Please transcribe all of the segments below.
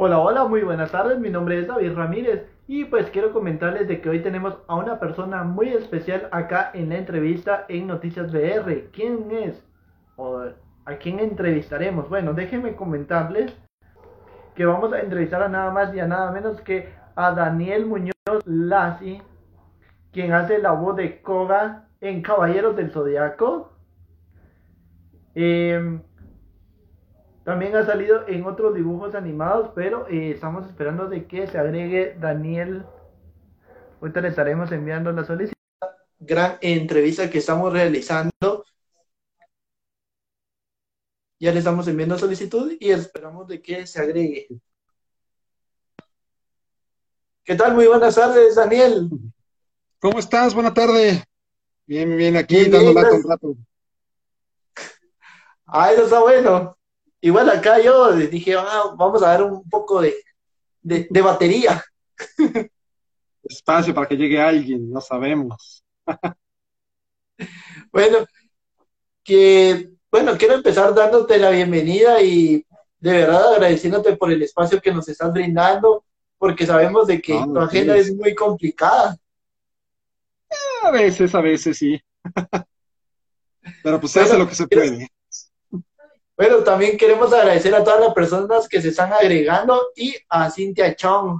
Hola, hola, muy buenas tardes. Mi nombre es David Ramírez y pues quiero comentarles de que hoy tenemos a una persona muy especial acá en la entrevista en Noticias BR. ¿Quién es? ¿O a quién entrevistaremos? Bueno, déjenme comentarles que vamos a entrevistar a nada más y a nada menos que a Daniel Muñoz Lassi, quien hace la voz de Koga en Caballeros del Zodiaco. Eh, también ha salido en otros dibujos animados, pero eh, estamos esperando de que se agregue Daniel. Ahorita le estaremos enviando la solicitud. Gran entrevista que estamos realizando. Ya le estamos enviando solicitud y esperamos de que se agregue. ¿Qué tal? Muy buenas tardes, Daniel. ¿Cómo estás? Buena tarde. Bien, bien, aquí dando lata un rato. Ah, eso está bueno. Igual acá yo dije, ah, vamos a dar un poco de, de, batería. Espacio para que llegue alguien, no sabemos. bueno, que bueno, quiero empezar dándote la bienvenida y de verdad agradeciéndote por el espacio que nos estás brindando, porque sabemos de que tu agenda es muy complicada. A veces, a veces sí. Pero pues se hace lo que se puede. Bueno, también queremos agradecer a todas las personas que se están agregando y a Cintia Chong.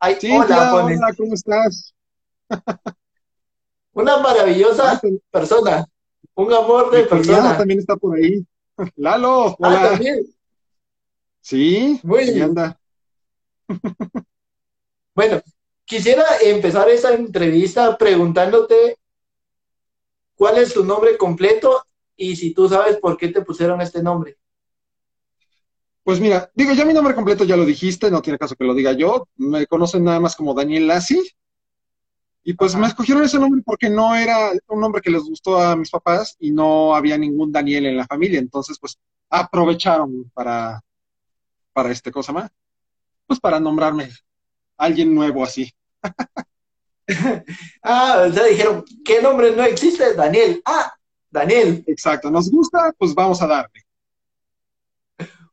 hola, hola, ¿cómo estás? Una maravillosa persona, un amor de persona. también está por ahí. Lalo, ah, hola. Ah, también. Sí, muy bien. anda. bueno, quisiera empezar esta entrevista preguntándote cuál es tu nombre completo y si tú sabes por qué te pusieron este nombre. Pues mira, digo, ya mi nombre completo ya lo dijiste, no tiene caso que lo diga yo. Me conocen nada más como Daniel Lassi. Y pues me escogieron ese nombre porque no era un nombre que les gustó a mis papás y no había ningún Daniel en la familia. Entonces, pues aprovecharon para, para este cosa más. Pues para nombrarme alguien nuevo así. ah, o sea, dijeron, ¿qué nombre no existe? Daniel. Ah, Daniel. Exacto, nos gusta, pues vamos a darle.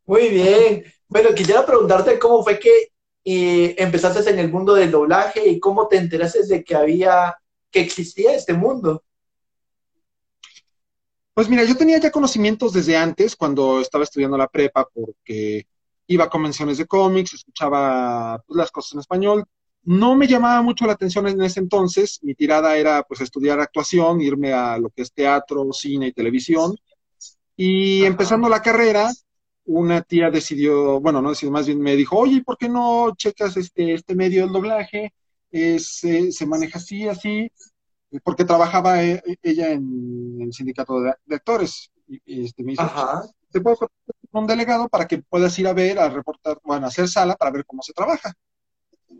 Muy bien. Bueno, quisiera preguntarte cómo fue que eh, empezaste en el mundo del doblaje y cómo te enteraste de que había, que existía este mundo. Pues mira, yo tenía ya conocimientos desde antes, cuando estaba estudiando la prepa, porque iba a convenciones de cómics, escuchaba pues, las cosas en español, no me llamaba mucho la atención en ese entonces, mi tirada era pues estudiar actuación, irme a lo que es teatro, cine y televisión. Y empezando la carrera, una tía decidió, bueno, no decidió, más bien me dijo, oye, ¿por qué no checas este, este medio del doblaje? se maneja así, así, porque trabajaba e, e, ella en el sindicato de, actores. Y, este, me dice, te puedo con un delegado para que puedas ir a ver, a reportar, bueno, a hacer sala para ver cómo se trabaja.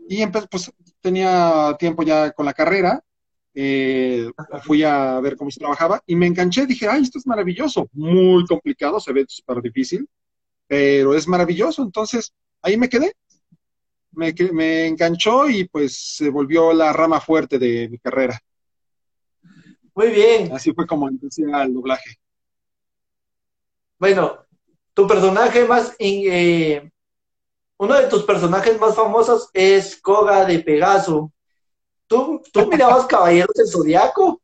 Y pues tenía tiempo ya con la carrera, eh, fui a ver cómo se trabajaba y me enganché, dije, ay, esto es maravilloso, muy complicado, se ve súper difícil, pero es maravilloso, entonces ahí me quedé, me, me enganchó y pues se volvió la rama fuerte de mi carrera. Muy bien. Así fue como empecé al doblaje. Bueno, tu personaje más eh, uno de tus personajes más famosos es Koga de Pegaso. ¿Tú, tú mirabas Caballeros del Zodiaco?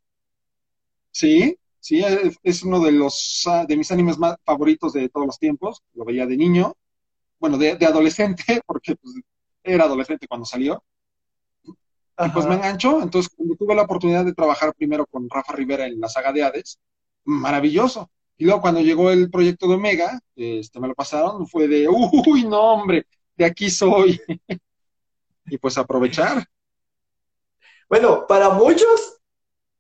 Sí, sí, es uno de los ah, de mis animes más favoritos de todos los tiempos. Lo veía de niño, bueno, de, adolescente, porque pues, era adolescente cuando salió. Y pues me enganchó. Entonces, cuando tuve la oportunidad de trabajar primero con Rafa Rivera en la saga de Hades, maravilloso. Y luego cuando llegó el proyecto de Omega, este, me lo pasaron, fue de, uy, no, hombre, de aquí soy. y pues aprovechar. Bueno, para muchos,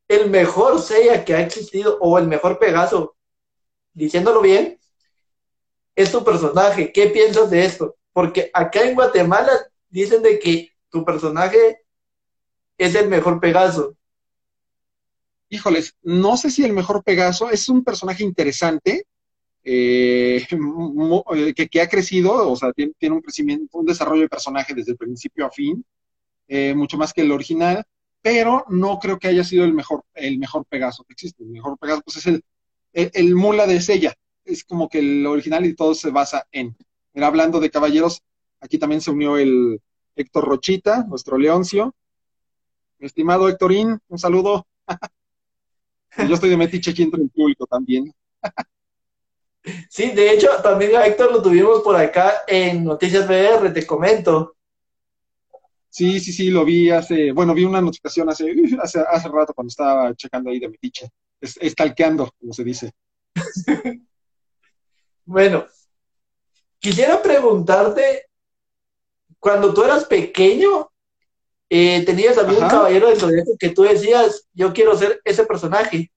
el mejor Seiya que ha existido, o el mejor Pegaso, diciéndolo bien, es tu personaje. ¿Qué piensas de esto? Porque acá en Guatemala dicen de que tu personaje es el mejor Pegaso. Híjoles, no sé si el mejor Pegaso es un personaje interesante, eh, eh, que, ha crecido, o sea, tiene, un crecimiento, un desarrollo de personaje desde el principio a fin, eh, mucho más que el original, pero no creo que haya sido el mejor, el mejor Pegaso que existe. El mejor Pegaso pues es el, mula de Sella, es como que el original y todo se basa en. Era hablando de caballeros, aquí también se unió el Héctor Rochita, nuestro Leoncio. Mi estimado Héctorín, un saludo. Yo estoy de Metiche aquí entre el público también. Sí, de hecho, también a Héctor lo tuvimos por acá en Noticias VR, te comento. Sí, sí, sí, lo vi hace, bueno, vi una notificación hace, hace, hace rato cuando estaba checando ahí de Metiche, es, estalqueando, como se dice. bueno, quisiera preguntarte, cuando tú eras pequeño, eh, ¿tenías algún caballero del zodiaco que tú decías, yo quiero ser ese personaje?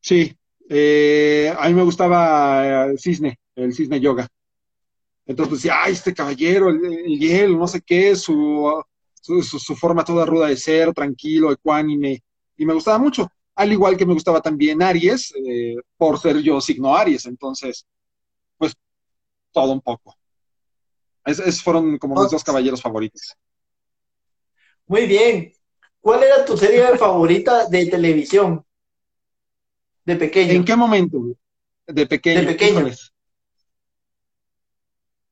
Sí, eh, a mí me gustaba el cisne, el cisne yoga. Entonces pues, decía, ay, este caballero, el, hielo, no sé qué, su, su, forma toda ruda de ser, tranquilo, ecuánime, y me gustaba mucho. Al igual que me gustaba también Aries, eh, por ser yo signo Aries, entonces, pues, todo un poco. Esos fueron como mis dos caballeros favoritos. Muy bien. ¿Cuál era tu serie favorita de televisión? De pequeño. ¿En qué momento? De pequeño. De pequeño.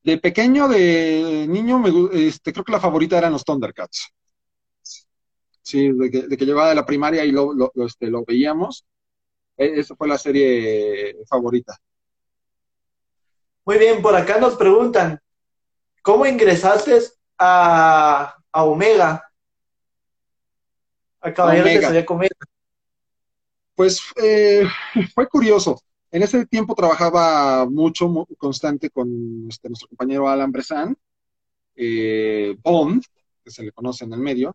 De pequeño, de niño, me, este, creo que la favorita eran los Thundercats. Sí, de que, de que llegaba de la primaria y lo, lo, este, lo veíamos. E, esa fue la serie favorita. Muy bien, por acá nos preguntan, ¿cómo ingresaste a, a Omega? A Caballeros de Omega. Pues eh, fue curioso. En ese tiempo trabajaba mucho, constante con este, nuestro compañero Alan Bresan, eh, Bond, que se le conoce en el medio,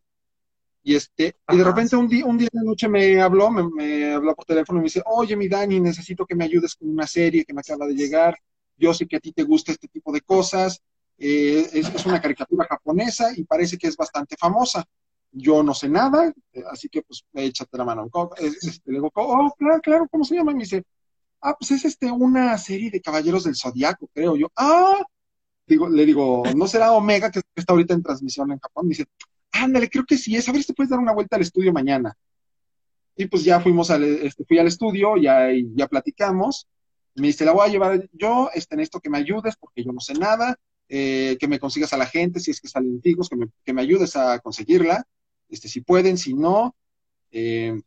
y este, y de repente un día, un día de noche me habló, me, habló por teléfono y me dice, oye mi Dani, necesito que me ayudes con una serie que me acaba de llegar, yo sé que a ti te gusta este tipo de cosas, eh, es, una caricatura japonesa y parece que es bastante famosa. Yo no sé nada, eh, así que pues échate la mano. Este, le digo, oh, claro, claro, ¿cómo se llama? Y me dice, ah, pues es este, una serie de Caballeros del Zodiaco, creo yo. Ah, digo, le digo, ¿no será Omega que está ahorita en transmisión en Japón? Me dice, ándale, creo que sí es, a ver si te puedes dar una vuelta al estudio mañana. Y pues ya fuimos al, este, fui al estudio, ya, ya platicamos. Me dice, la voy a llevar yo, este, en esto que me ayudes, porque yo no sé nada, eh, que me consigas a la gente, si es que salen antiguos, que me, que me ayudes a conseguirla, este, si pueden, si no. Eh,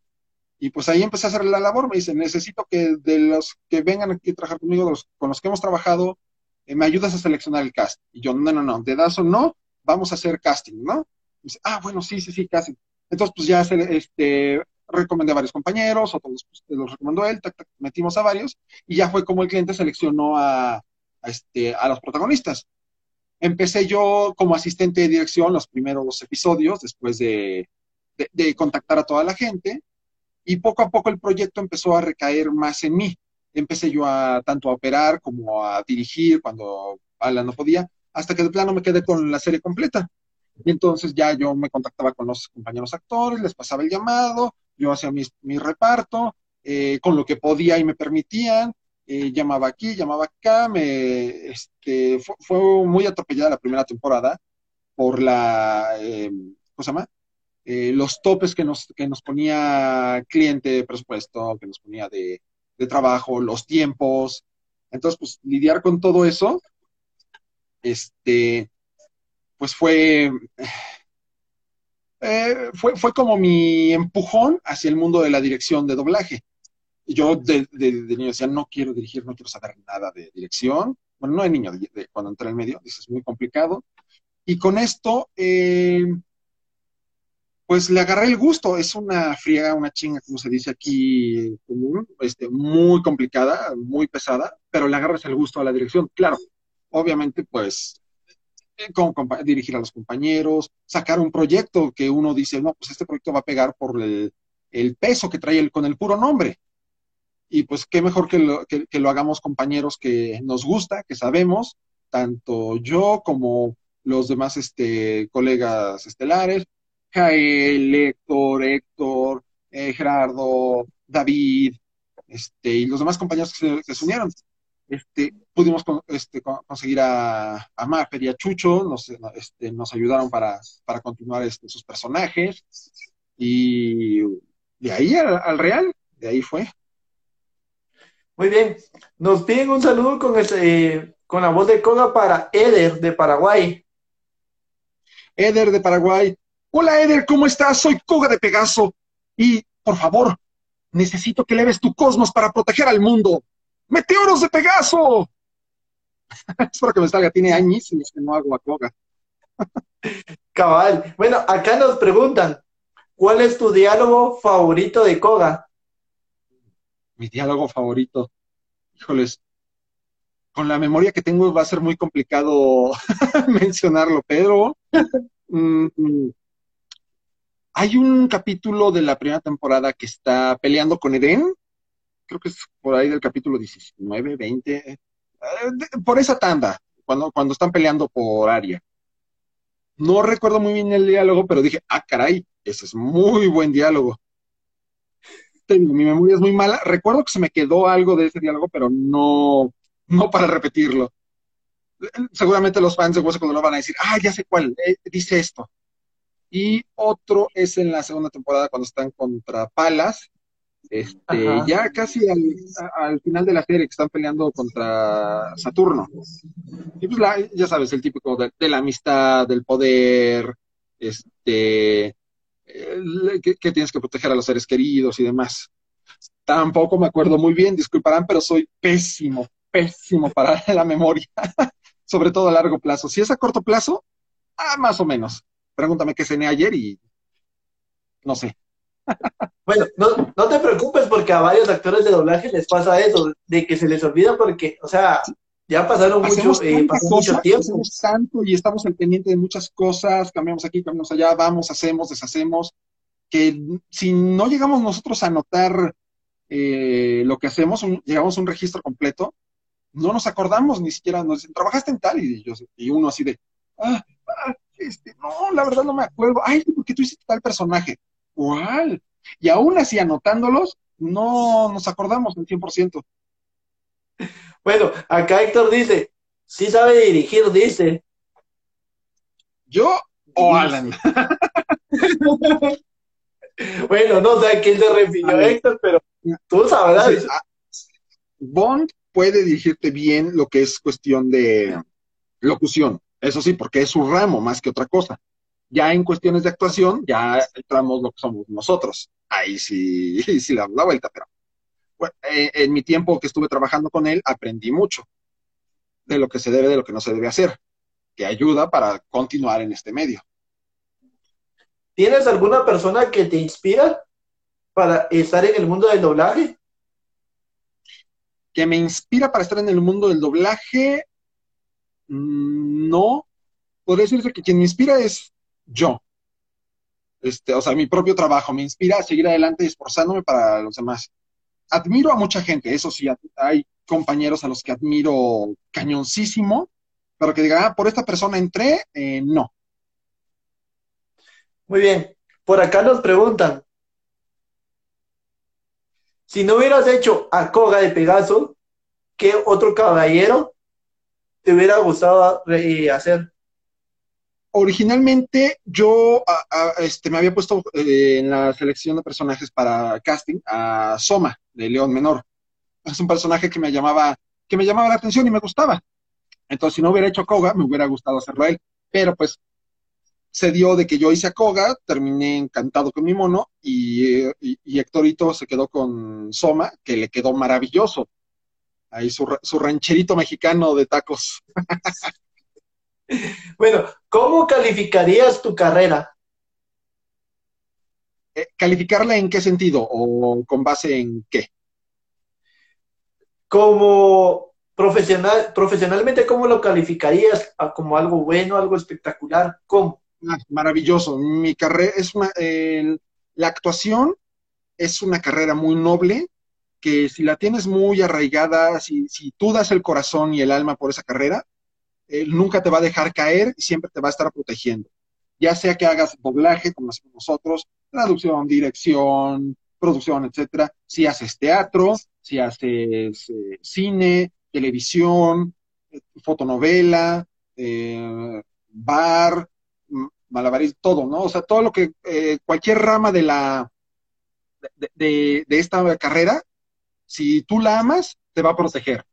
y pues ahí empecé a hacer la labor, me dice, necesito que de los que vengan aquí a trabajar conmigo, los, con los que hemos trabajado, eh, me ayudas a seleccionar el cast. Y yo, no, no, no, de o no, vamos a hacer casting, ¿no? Dice, ah, bueno, sí, sí, sí, casting. Entonces, pues ya este, recomendé a varios compañeros, otros pues, los recomendó él, metimos a varios, y ya fue como el cliente seleccionó a, este, a los protagonistas. Empecé yo como asistente de dirección los primeros episodios, después de, contactar a toda la gente, y poco a poco el proyecto empezó a recaer más en mí. Empecé yo a tanto a operar como a dirigir cuando Alan no podía, hasta que de plano me quedé con la serie completa. Y entonces ya yo me contactaba con los compañeros actores, les pasaba el llamado, yo hacía mi, mi reparto, eh, con lo que podía y me permitían, eh, llamaba aquí, llamaba acá, me, este, fue, muy atropellada la primera temporada por la, eh, ¿cómo se llama? Eh, los topes que nos, que nos ponía cliente de presupuesto, que nos ponía de, trabajo, los tiempos. Entonces, pues lidiar con todo eso, este, pues fue, eh, fue, fue como mi empujón hacia el mundo de la dirección de doblaje. Yo de, de, niño decía, no quiero dirigir, no quiero saber nada de dirección. Bueno, no de niño, cuando entré en el medio, dices, es muy complicado. Y con esto, eh, pues le agarré el gusto. Es una friega, una chinga, como se dice aquí este, muy complicada, muy pesada, pero le agarras el gusto a la dirección. Claro, obviamente, pues, eh, dirigir a los compañeros, sacar un proyecto que uno dice, no, pues este proyecto va a pegar por el, peso que trae el, con el puro nombre. Y pues qué mejor que lo, que, lo hagamos compañeros que nos gusta, que sabemos, tanto yo como los demás este, colegas estelares, Jael, Héctor, Héctor, eh, Gerardo, David, este, y los demás compañeros que se, unieron. Este, pudimos este, conseguir a, a Maffer y a Chucho, nos, este, nos ayudaron para, para continuar este, sus personajes, y de ahí al, Real, de ahí fue. Muy bien. Nos piden un saludo con, ese, con la voz de Koga para Eder de Paraguay. Eder de Paraguay. Hola Eder, ¿cómo estás? Soy Koga de Pegaso. Y, por favor, necesito que leves tu cosmos para proteger al mundo. ¡Meteoros de Pegaso! Espero que me salga, tiene añísimos que no hago a Koga. Cabal. Bueno, acá nos preguntan, ¿cuál es tu diálogo favorito de Koga? Mi diálogo favorito. Híjoles, con la memoria que tengo va a ser muy complicado mencionarlo, pero mm, hay un capítulo de la primera temporada que está peleando con Eden, creo que es por ahí del capítulo 19, 20, eh, por esa tanda, cuando, cuando están peleando por Aria. No recuerdo muy bien el diálogo, pero dije, ah, caray, ese es muy buen diálogo. Tengo, mi memoria es muy mala. Recuerdo que se me quedó algo de ese diálogo, pero no, no para repetirlo. Seguramente los fans de Hueso cuando lo van a decir, ah, ya sé cuál, eh, dice esto. Y otro es en la segunda temporada cuando están contra Palas, este, ya casi al, final de la serie que están peleando contra Saturno. Y pues ya sabes, el típico de, la amistad, del poder, este, que, tienes que proteger a los seres queridos y demás. Tampoco me acuerdo muy bien, disculparán, pero soy pésimo, pésimo para la memoria, sobre todo a largo plazo. Si es a corto plazo, ah, más o menos. Pregúntame qué cené ayer y no sé. Bueno, no, no te preocupes porque a varios actores de doblaje les pasa eso, de que se les olvida porque, o sea, ya pasaron mucho, eh, mucho tiempo. Hacemos tanto y estamos al pendiente de muchas cosas, cambiamos aquí, cambiamos allá, vamos, hacemos, deshacemos, que si no llegamos nosotros a notar eh, lo que hacemos, llegamos a un registro completo, no nos acordamos ni siquiera, nos dicen, trabajaste en tal, y, yo, y uno así de, ah, ah, este, no, la verdad no me acuerdo, ay, porque tú hiciste tal personaje, ¿cuál? Y aún así, anotándolos, no nos acordamos del 100%. Bueno, acá Héctor dice, sí sabe dirigir, dice. ¿Yo o Alan? bueno, no sé a quién se refirió Héctor, pero tú sabrás. Ah, Bond puede dirigirte bien lo que es cuestión de locución, eso sí, porque es su ramo más que otra cosa. Ya en cuestiones de actuación, ya entramos lo que somos nosotros. Ahí sí, sí le damos la vuelta, pero bueno, eh, en mi tiempo que estuve trabajando con él, aprendí mucho de lo que se debe, de lo que no se debe hacer, que ayuda para continuar en este medio. ¿Tienes alguna persona que te inspira para estar en el mundo del doblaje? Que me inspira para estar en el mundo del doblaje, mm, no. Podría decirse que quien me inspira es yo. Este, o sea, mi propio trabajo me inspira a seguir adelante y esforzándome para los demás. Admiro a mucha gente, eso sí, hay compañeros a los que admiro cañoncísimo, pero que digan, ah, por esta persona entré, eh, no. Muy bien, por acá nos preguntan, si no hubieras hecho a de Pegaso, ¿qué otro caballero te hubiera gustado eh, hacer? Originalmente yo este, me había puesto eh, en la selección de personajes para casting a Soma, de León Menor. Es un personaje que me llamaba, que me llamaba la atención y me gustaba. Entonces, si no hubiera hecho Koga, me hubiera gustado hacerlo a él. Pero pues se dio de que yo hice a Koga, terminé encantado con mi mono y, y, Héctorito se quedó con Soma, que le quedó maravilloso. Ahí su, su rancherito mexicano de tacos. Bueno, ¿cómo calificarías tu carrera? Eh, ¿Calificarla en qué sentido o con base en qué? Como profesional, profesionalmente, ¿cómo lo calificarías? ¿Como algo bueno, algo espectacular? ¿Cómo? Ah, maravilloso. Mi carrera es la actuación es una carrera muy noble que si la tienes muy arraigada, si, si tú das el corazón y el alma por esa carrera, nunca te va a dejar caer y siempre te va a estar protegiendo. Ya sea que hagas doblaje, como hacemos nosotros, traducción, dirección, producción, etcétera, si haces teatro, si haces eh, cine, televisión, eh, fotonovela, eh, bar, malabarismo, todo, ¿no? O sea, todo lo que, cualquier rama de la, de, de, esta carrera, si tú la amas, te va a proteger.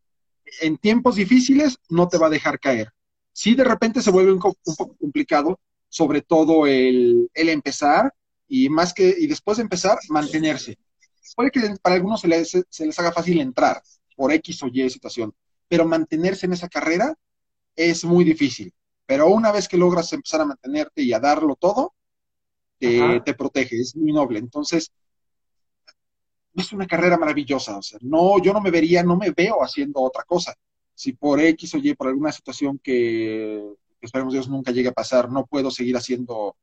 En tiempos difíciles no te va a dejar caer. Si de repente se vuelve un, poco complicado, sobre todo el, empezar y más que y después de empezar mantenerse. Puede que para algunos se les, se les haga fácil entrar por X o Y situación, pero mantenerse en esa carrera es muy difícil. Pero una vez que logras empezar a mantenerte y a darlo todo, te protege, es muy noble. Entonces, es una carrera maravillosa. O sea, no, yo no me vería, no me veo haciendo otra cosa. Si por X o Y, por alguna situación que, esperemos Dios nunca llegue a pasar, no puedo seguir haciendo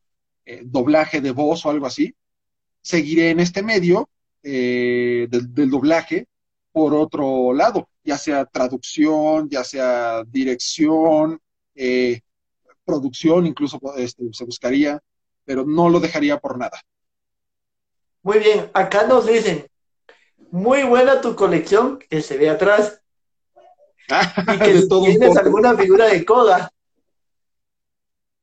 eh, doblaje de voz o algo así, seguiré en este medio eh, del, doblaje por otro lado, ya sea traducción, ya sea dirección, eh, producción, incluso este, se buscaría, pero no lo dejaría por nada. Muy bien, acá nos dicen, muy buena tu colección que se ve atrás. y que tienes alguna figura de Koga.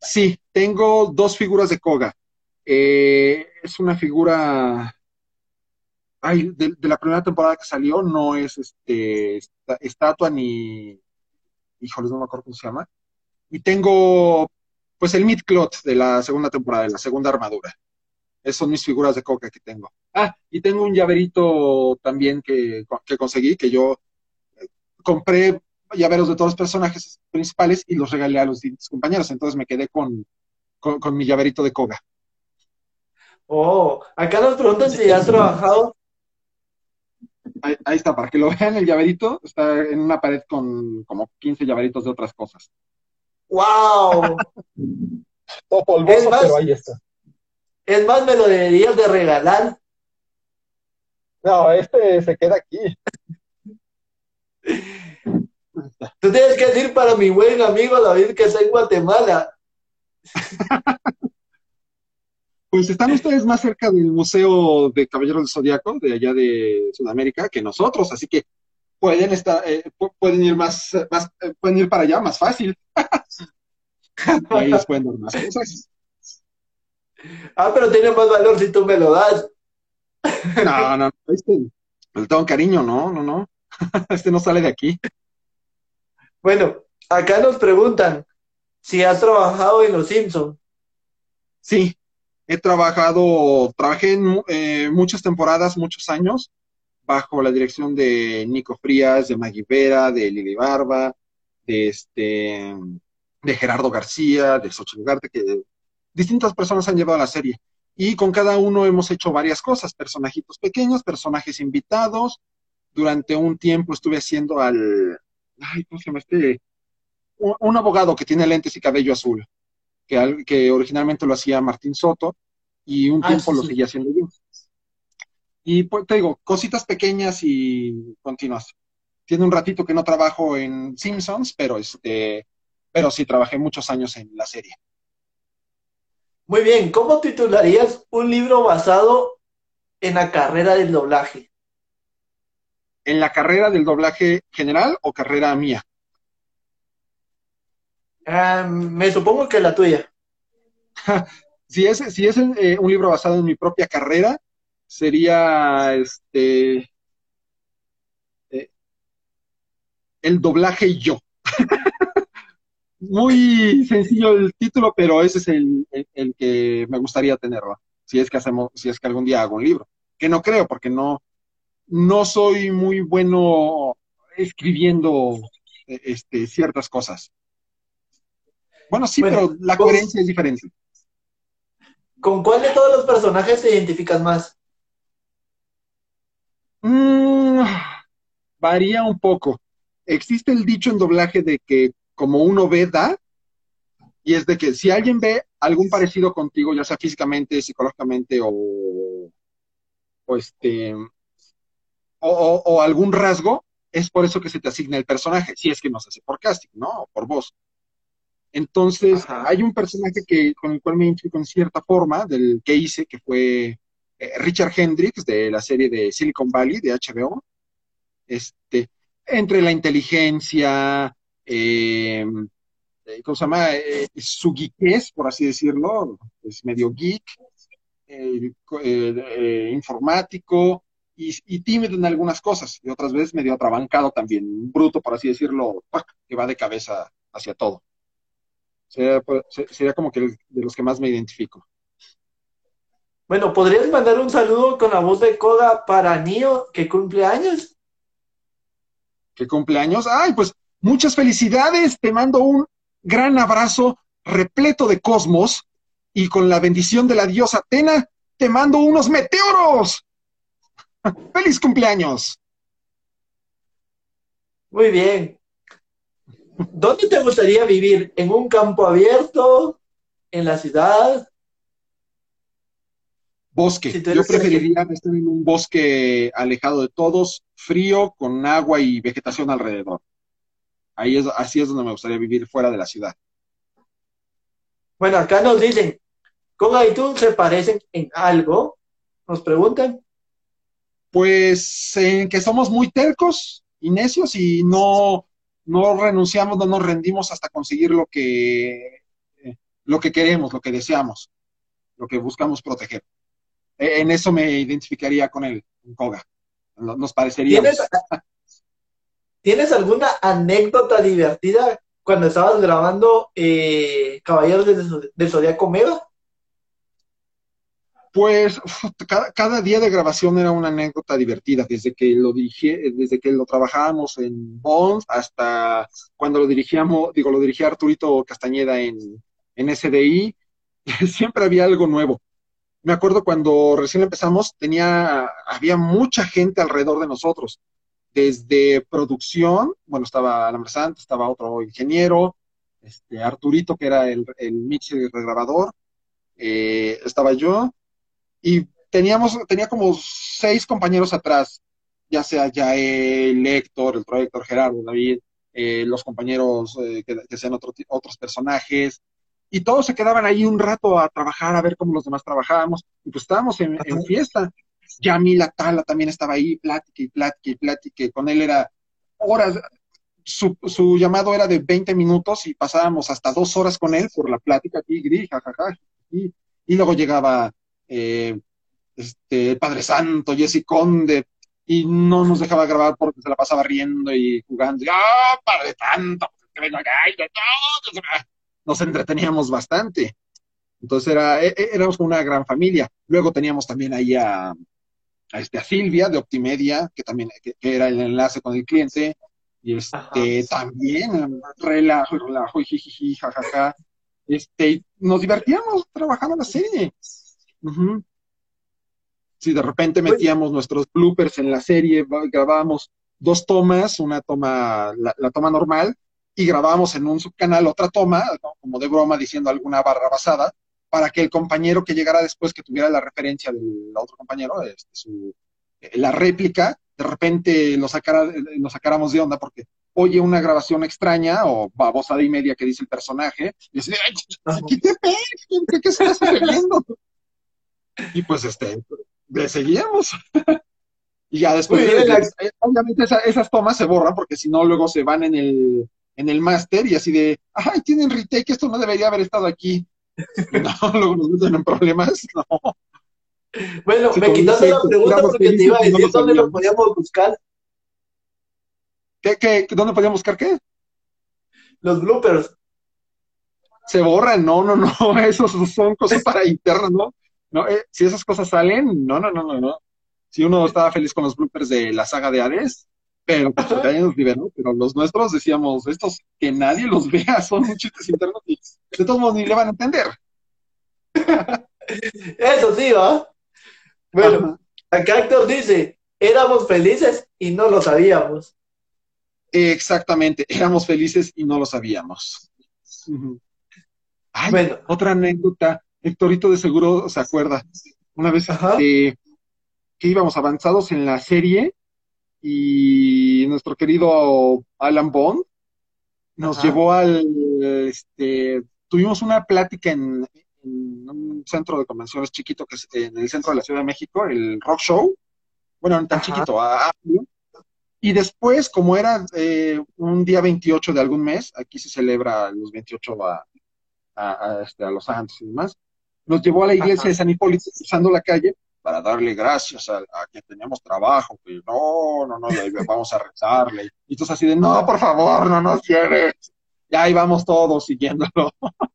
Sí, tengo dos figuras de Koga. Eh, es una figura ay, de, la primera temporada que salió, no es este estatua ni híjoles, no me acuerdo cómo se llama. Y tengo pues el midcloth de la segunda temporada, de la segunda armadura. Esas son mis figuras de coca que tengo. Ah, y tengo un llaverito también que, conseguí, que yo eh, compré llaveros de todos los personajes principales y los regalé a los compañeros. Entonces me quedé con, con, mi llaverito de coga. Oh, acá nos preguntan si has trabajado. Ahí, ahí, está, para que lo vean, el llaverito está en una pared con como 15 llaveritos de otras cosas. ¡Wow! Todo polvoso, pero ahí está. Es más, me lo deberías de regalar. No, este se queda aquí. Tú tienes que decir para mi buen amigo David que está en Guatemala. Pues están ustedes más cerca del Museo de Caballeros del Zodiaco, de allá de Sudamérica, que nosotros, así que pueden estar, eh, pueden ir más, más eh, pueden ir para allá más fácil. ahí les pueden dar más cosas. Ah, pero tiene más valor si tú me lo das. No, no, este, le tengo cariño, no, no, no. Este no sale de aquí. Bueno, acá nos preguntan si has trabajado en Los Simpsons. Sí, he trabajado, trabajé en eh, muchas temporadas, muchos años, bajo la dirección de Nico Frías, de Maggie Vera, de Lili Barba, de este de Gerardo García, de Xochitl que distintas personas han llevado a la serie. Y con cada uno hemos hecho varias cosas, personajitos pequeños, personajes invitados. Durante un tiempo estuve haciendo al, ay, ¿cómo se llama este? Un, abogado que tiene lentes y cabello azul, que, que originalmente lo hacía Martín Soto, y un ah, tiempo lo seguía haciendo yo. Y pues te digo, cositas pequeñas y continuas. Tiene un ratito que no trabajo en Simpsons, pero este, pero sí trabajé muchos años en la serie. Muy bien, ¿cómo titularías un libro basado en la carrera del doblaje? ¿En la carrera del doblaje general o carrera mía? Ah, me supongo que la tuya. si es, si es eh, un libro basado en mi propia carrera, sería este eh, el doblaje yo. muy sencillo el título, pero ese es el, que me gustaría tenerlo, si es que hacemos, si es que algún día hago un libro, que no creo, porque no, no soy muy bueno escribiendo e, este, ciertas cosas. Bueno, sí, pero la coherencia es diferente. ¿Con cuál de todos los personajes te identificas más? Mm, varía un poco. Existe el dicho en doblaje de que como uno ve, da, y es de que si alguien ve algún parecido contigo, ya sea físicamente, psicológicamente o, o este, o, algún rasgo, es por eso que se te asigna el personaje, si es que no se hace por casting, ¿no? O por voz. Entonces, hay un personaje que, con el cual me identifico en cierta forma, del que hice, que fue eh, Richard Hendricks, de la serie de Silicon Valley, de HBO. Este, entre la inteligencia, eh, eh, ¿cómo se llama? Eh, su geekés, por así decirlo, es medio geek, informático, y, tímido en algunas cosas, y otras veces medio atrabancado también, bruto, por así decirlo, que va de cabeza hacia todo. Sería, pues, sería como que de los que más me identifico. Bueno, ¿podrías mandar un saludo con la voz de Koga para Nio, que cumple años? ¿Qué cumpleaños? Ay, pues muchas felicidades. Te mando un gran abrazo repleto de cosmos y con la bendición de la diosa Atena, te mando unos meteoros. ¡Feliz cumpleaños! Muy bien. ¿Dónde te gustaría vivir? ¿En un campo abierto? ¿En la ciudad? Bosque. Yo preferiría estar en un bosque alejado de todos, frío, con agua y vegetación alrededor. Ahí es, así es donde me gustaría vivir fuera de la ciudad. Bueno, acá nos dicen, ¿Cómo y tú se parecen en algo? Nos preguntan. Pues en que somos muy tercos y necios y no, no renunciamos, no nos rendimos hasta conseguir lo que, lo que queremos, lo que deseamos, lo que buscamos proteger. E, en eso me identificaría con él, con Koga. Nos parecería. ¿Tienes, alguna anécdota divertida cuando estabas grabando eh, Caballeros del, Zodíaco Mega? Pues cada, día de grabación era una anécdota divertida, desde que lo dirigí, desde que lo trabajábamos en Bonds hasta cuando lo dirigíamos, digo, lo dirigía Arturito Castañeda en, en SDI, siempre había algo nuevo me acuerdo cuando recién empezamos, tenía, había mucha gente alrededor de nosotros, desde producción, bueno, estaba Alan estaba otro ingeniero, este, Arturito, que era el, el mixer y regrabador, eh, estaba yo, y teníamos, tenía como seis compañeros atrás, ya sea ya el Héctor, el proyector Gerardo, David, eh, los compañeros eh, que, que, sean otros personajes, y todos se quedaban ahí un rato a trabajar, a ver cómo los demás trabajábamos, y pues estábamos en, fiesta. Yamila Tala también estaba ahí, plática y plática y plática, con él era horas, su, llamado era de 20 minutos y pasábamos hasta dos horas con él por la plática, tigri, jajaja, y, y luego llegaba eh, este, el Padre Santo, Jesse Conde, y no nos dejaba grabar porque se la pasaba riendo y jugando, ¡ah, Padre Santo! nos entreteníamos bastante. Entonces era, e, e, éramos una gran familia. Luego teníamos también ahí a, a, este, a Silvia de Optimedia, que también que, era el enlace con el cliente. Y este también, relajo, relajo, jijiji, jajaja. Este, nos divertíamos trabajando la serie. Si de repente metíamos nuestros bloopers en la serie, grabábamos dos tomas, una toma, la toma normal, y grabábamos en un subcanal otra toma, como de broma, diciendo alguna barra basada, para que el compañero que llegara después, que tuviera la referencia del otro compañero, este, su, eh, la réplica, de repente lo, sacara, lo sacáramos de onda porque oye una grabación extraña o babosada y media que dice el personaje, y dice, ¿qué te ¿Qué, ¿Qué estás haciendo? y pues este, le seguíamos. y ya después, eh, obviamente esas tomas se borran porque si no luego se van en el, en el máster y así de, ay, tienen retake, esto no debería haber estado aquí. No, luego nos meten en problemas, no. Bueno, me quitaste la pregunta porque te iba a decir dónde lo podíamos buscar. ¿Qué, qué, dónde podíamos buscar qué? Los bloopers. Se borran, no, no, no, esos son cosas para internas, ¿no? no eh, si esas cosas salen, no, no, no, no, no. Si uno estaba feliz con los bloopers de la saga de Hades, pero pues pero los nuestros decíamos, estos que nadie los vea, son chistes internos y de todos modos ni le van a entender. Eso sí, ¿va? Bueno, acá Héctor dice, éramos felices y no lo sabíamos. Exactamente, éramos felices y no lo sabíamos. bueno. otra anécdota, Héctorito de seguro se acuerda. Una vez que íbamos avanzados en la serie y nuestro querido Alan Bond nos llevó al, este, tuvimos una plática en, un centro de convenciones chiquito que es en el centro de la Ciudad de México, el Rock Show, bueno, no tan chiquito, y después, como era eh, un día 28 de algún mes, aquí se celebra los 28 a, a, este, a los santos y demás, nos llevó a la iglesia de San Hipólito, cruzando la calle, para darle gracias a, que tenemos trabajo, que no, no, no, vamos a rezarle. Y tú así de, no, por favor, no nos quieres. Y ahí vamos todos siguiéndolo.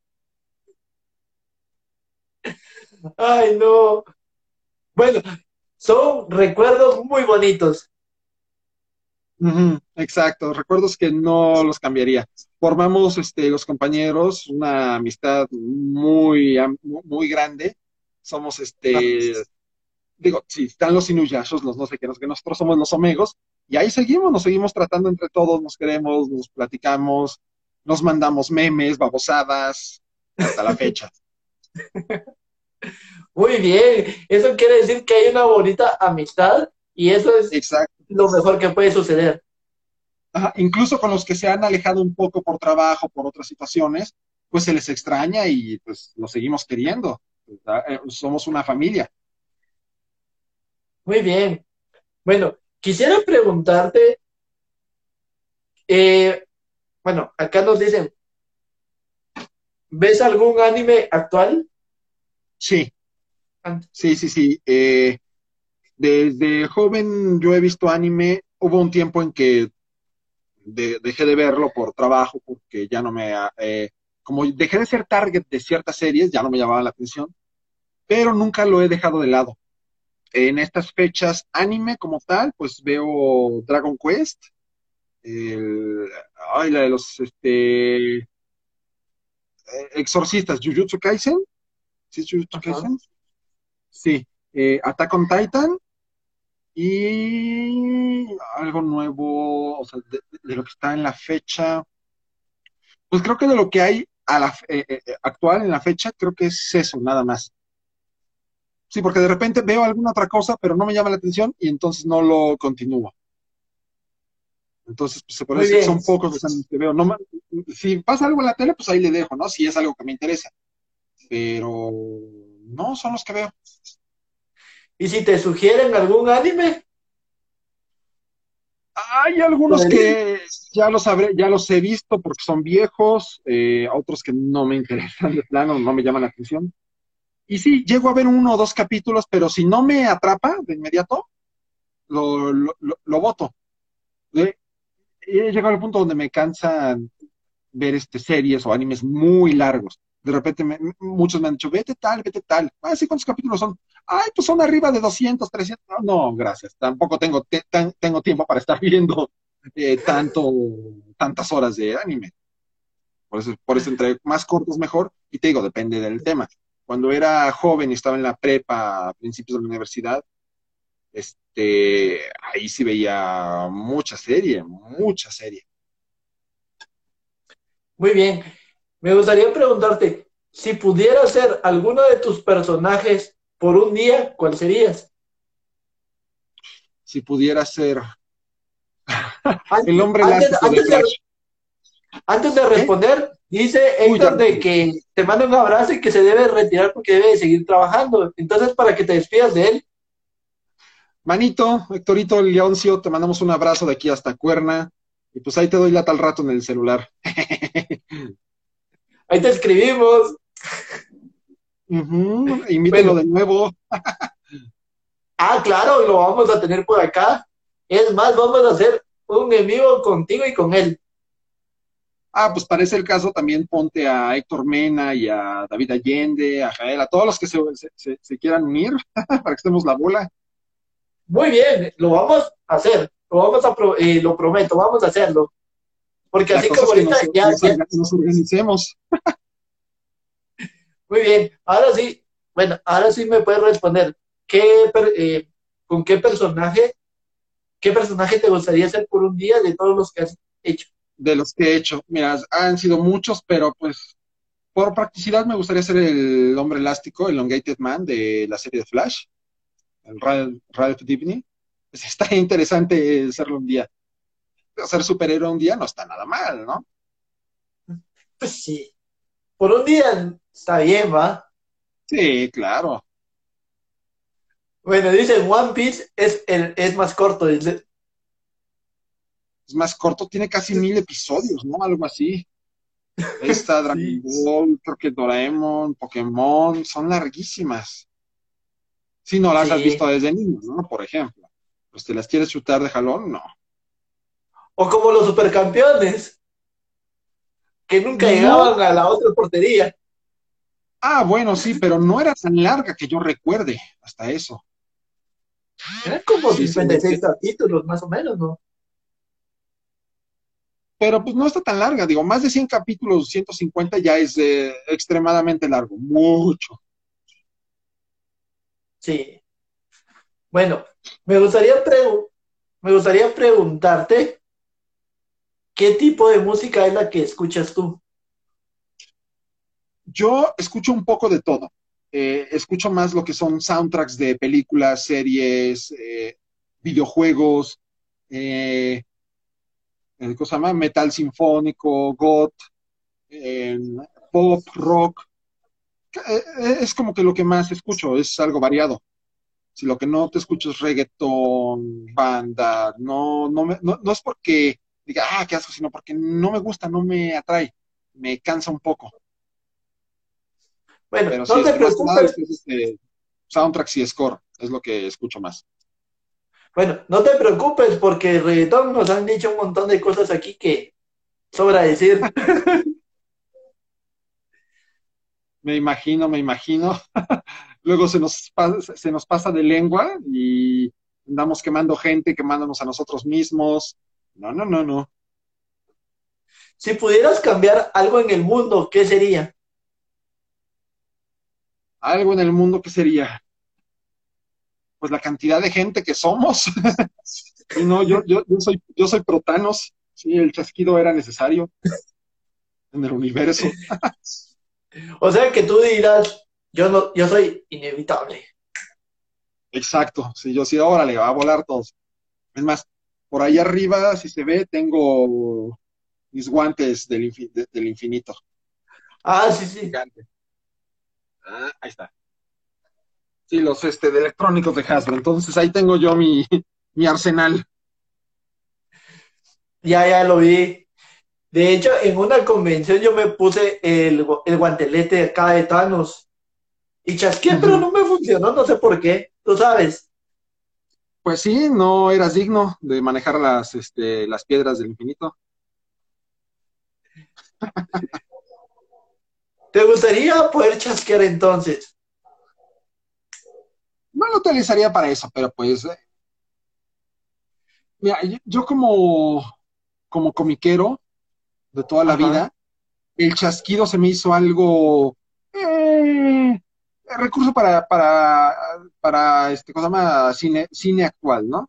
Ay, no. Bueno, son recuerdos muy bonitos. exacto, recuerdos que no los cambiaría. Formamos este, los compañeros una amistad muy, muy grande. Somos este, digo, sí, están los inuyashos, los no sé qué, que nosotros somos los omegos, y ahí seguimos, nos seguimos tratando entre todos, nos queremos, nos platicamos, nos mandamos memes, babosadas, hasta la fecha. Muy bien, eso quiere decir que hay una bonita amistad y eso es lo mejor que puede suceder. incluso con los que se han alejado un poco por trabajo, por otras situaciones, pues se les extraña y pues los seguimos queriendo. Eh, somos una familia. Muy bien. Bueno, quisiera preguntarte, eh, bueno, acá nos dicen, ¿ves algún anime actual? Sí, sí, sí, sí. Eh, desde joven yo he visto anime. Hubo un tiempo en que dejé de verlo por trabajo, porque ya no me... Eh, como dejé de ser target de ciertas series, ya no me llamaba la atención, pero nunca lo he dejado de lado en estas fechas anime como tal, pues veo Dragon Quest, el, ay, la de los este, eh, exorcistas, Jujutsu Kaisen, ¿sí Jujutsu Kaisen? Sí, eh, Attack on Titan y algo nuevo, o sea, de, lo que está en la fecha, pues creo que de lo que hay a la, eh, actual en la fecha, creo que es eso, nada más. Sí, porque de repente veo alguna otra cosa, pero no me llama la atención y entonces no lo continúo. Entonces, pues se puede decir que son pocos los animes que veo. No, si pasa algo en la tele, pues ahí le dejo, ¿no? Si es algo que me interesa. Pero no, son los que veo. ¿Y si te sugieren algún anime? Hay algunos que ya los habré, ya los he visto porque son viejos, eh, otros que no me interesan de plano, no me llaman la atención. Y sí, llego a ver uno o dos capítulos, pero si no me atrapa de inmediato, lo, lo, lo, voto. he llegado al punto donde me cansan ver este, series o animes muy largos. De repente muchos me han dicho, vete tal, vete tal. Ah, ¿cuántos capítulos son? Ay, pues son arriba de 200, 300. No, gracias. Tampoco tengo, tengo tiempo para estar viendo eh, tanto, tantas horas de anime. Por eso, por eso entre más cortos mejor. Y te digo, depende del tema cuando era joven y estaba en la prepa a principios de la universidad, este, ahí sí veía mucha serie, mucha serie. Muy bien. Me gustaría preguntarte, si pudieras ser alguno de tus personajes por un día, ¿cuál serías? Si pudiera ser el hombre antes, antes de responder, Dice Héctor de que te manda un abrazo y que se debe retirar porque debe seguir trabajando. Entonces, para que te despidas de él. Manito, Héctorito Leoncio, te mandamos un abrazo de aquí hasta Cuerna. Y pues ahí te doy la tal rato en el celular. ahí te escribimos. Invítelo de nuevo. ah, claro, lo vamos a tener por acá. Es más, vamos a hacer un en vivo contigo y con él. Ah, pues parece el caso, también ponte a Héctor Mena y a David Allende, a Jael, a todos los que se, quieran unir para que estemos la bola. Muy bien, lo vamos a hacer, lo vamos a, eh, lo prometo, vamos a hacerlo. Porque así como ahorita ya, nos, organicemos. Muy bien, ahora sí, bueno, ahora sí me puedes responder, ¿qué, eh, ¿con qué personaje, qué personaje te gustaría ser por un día de todos los que has hecho? De los que he hecho. Mira, han sido muchos, pero pues por practicidad me gustaría ser el hombre elástico, el Elongated Man de la serie de Flash, el Radio, Radio Divini. Pues está interesante serlo un día. ser superhéroe un día no está nada mal, ¿no? Pues sí. Por un día está bien, ¿va? Sí, claro. Bueno, dice One Piece es, el, es más corto, es más corto, tiene casi mil episodios, ¿no? Algo así. Esta Dragon Ball, creo que Doraemon, Pokémon, son larguísimas. Si no las has visto desde niño, ¿no? Por ejemplo. Pues te las quieres chutar de jalón, no. O como los supercampeones, que nunca llegaban a la otra portería. Ah, bueno, sí, pero no era tan larga que yo recuerde hasta eso. Eran como 56 capítulos, más o menos, ¿no? Pero pues no está tan larga, digo, más de 100 capítulos, 150 ya es eh, extremadamente largo, mucho. Sí. Bueno, me gustaría, me gustaría preguntarte qué tipo de música es la que escuchas tú. Yo escucho un poco de todo. Eh, escucho más lo que son soundtracks de películas, series, eh, videojuegos, eh, ¿cómo se llama? Metal sinfónico, goth, pop, rock. Es como que lo que más escucho, es algo variado. Si lo que no te escucho es reggaeton, banda, no, no, no, no es porque diga, ah, qué asco, sino porque no me gusta, no me atrae, me cansa un poco. Bueno, no te preocupes. Este, soundtracks y score es lo que escucho más. Bueno, no te preocupes porque el reggaetón nos han dicho un montón de cosas aquí que sobra decir. me imagino, me imagino. Luego se nos, pasa, se nos pasa de lengua y andamos quemando gente, quemándonos a nosotros mismos. No, no, no, no. Si pudieras cambiar algo en el mundo, ¿qué sería? Algo en el mundo, ¿qué sería? Pues la cantidad de gente que somos. y no, yo, yo, yo, soy, yo soy protanos. Sí, el chasquido era necesario en el universo. o sea que tú dirás, yo no, yo soy inevitable. Exacto, sí, yo sí, órale, va a volar todos. Es más, por ahí arriba, si se ve, tengo mis guantes del, infinito. Ah, sí, sí. Ah, ahí está. Sí, los este, de electrónicos de Hasbro. Entonces ahí tengo yo mi, mi arsenal. Ya, ya lo vi. De hecho, en una convención yo me puse el, el guantelete acá de Thanos y chasqué, pero no me funcionó, no sé por qué. Tú sabes. Pues sí, no eras digno de manejar las, este, las piedras del infinito. ¿Te gustaría poder chasquear entonces? No lo utilizaría para eso, pero pues. Eh, mira, yo como, como comiquero de toda la vida, el chasquido se me hizo algo. Eh, recurso para, para, para este, cosa más cine, cine actual, ¿no?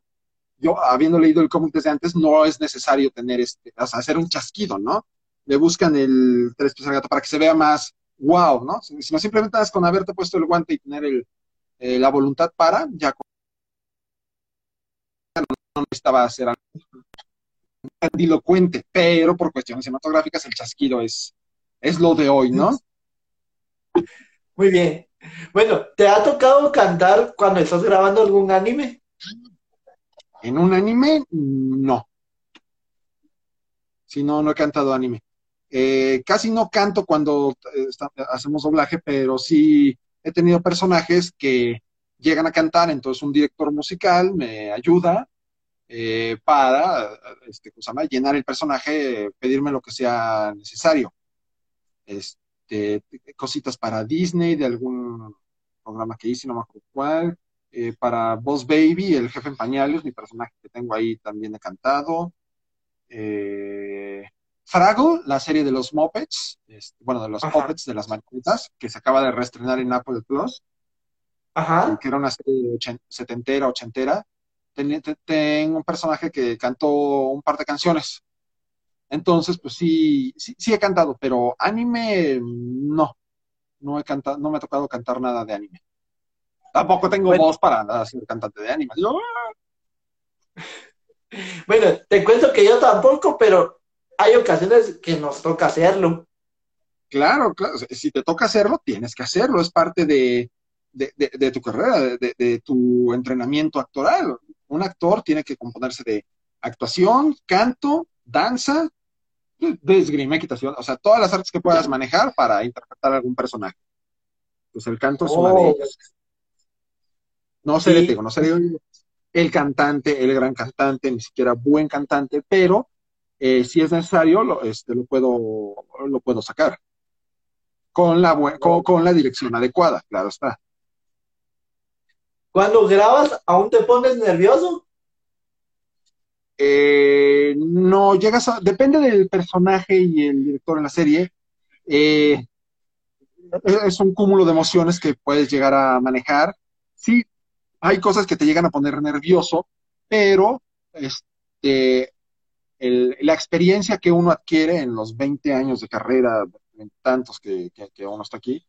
Yo, habiendo leído el cómic desde antes, no es necesario tener este, o sea, hacer un chasquido, ¿no? Le buscan el tres pies al gato para que se vea más wow, ¿no? Si, no simplemente con haberte puesto el guante y tener el, eh, la voluntad para, ya no necesitaba hacer algo grandilocuente, pero por cuestiones cinematográficas el chasquido es, es lo de hoy, ¿no? Muy bien. Bueno, ¿te ha tocado cantar cuando estás grabando algún anime? En un anime, no. Si no, no he cantado anime. Eh, casi no canto cuando eh, hacemos doblaje, pero sí he tenido personajes que llegan a cantar, entonces un director musical me ayuda eh, para este, llenar el personaje, pedirme lo que sea necesario. Este, cositas para Disney, de algún programa que hice, no me acuerdo cuál. Eh, para Boss Baby, el jefe en pañales, mi personaje que tengo ahí también he cantado. Eh, Fraggle, la serie de los Muppets, este, bueno, de los Muppets, de las mariquitas, que se acaba de reestrenar en Apple Plus. Ajá. Que era una serie setentera, ochentera. tengo un personaje que cantó un par de canciones entonces, pues sí, sí, sí he cantado, pero anime no. No he cantado, no me ha tocado cantar nada de anime. Tampoco tengo voz para ser cantante de anime. Bueno, te cuento que yo tampoco, pero hay ocasiones que nos toca hacerlo. Claro, claro. Si te toca hacerlo, tienes que hacerlo. Es parte de, de tu carrera, de, tu entrenamiento actoral. Un actor tiene que componerse de actuación, canto, danza de esgrima, equitación, o sea, todas las artes que puedas manejar para interpretar algún personaje. Pues el canto es una de oh. ellas. No seré, digo, no seré el cantante, el gran cantante, ni siquiera buen cantante, pero eh, si es necesario, lo, este, lo, puedo, lo puedo sacar. Con la, con la dirección adecuada, claro está. Cuando grabas, ¿aún te pones nervioso? Eh, no llegas a, depende del personaje y el director en la serie. Eh, es un cúmulo de emociones que puedes llegar a manejar. Sí, hay cosas que te llegan a poner nervioso, pero este, la experiencia que uno adquiere en los 20 años de carrera, en tantos que, que, uno está aquí,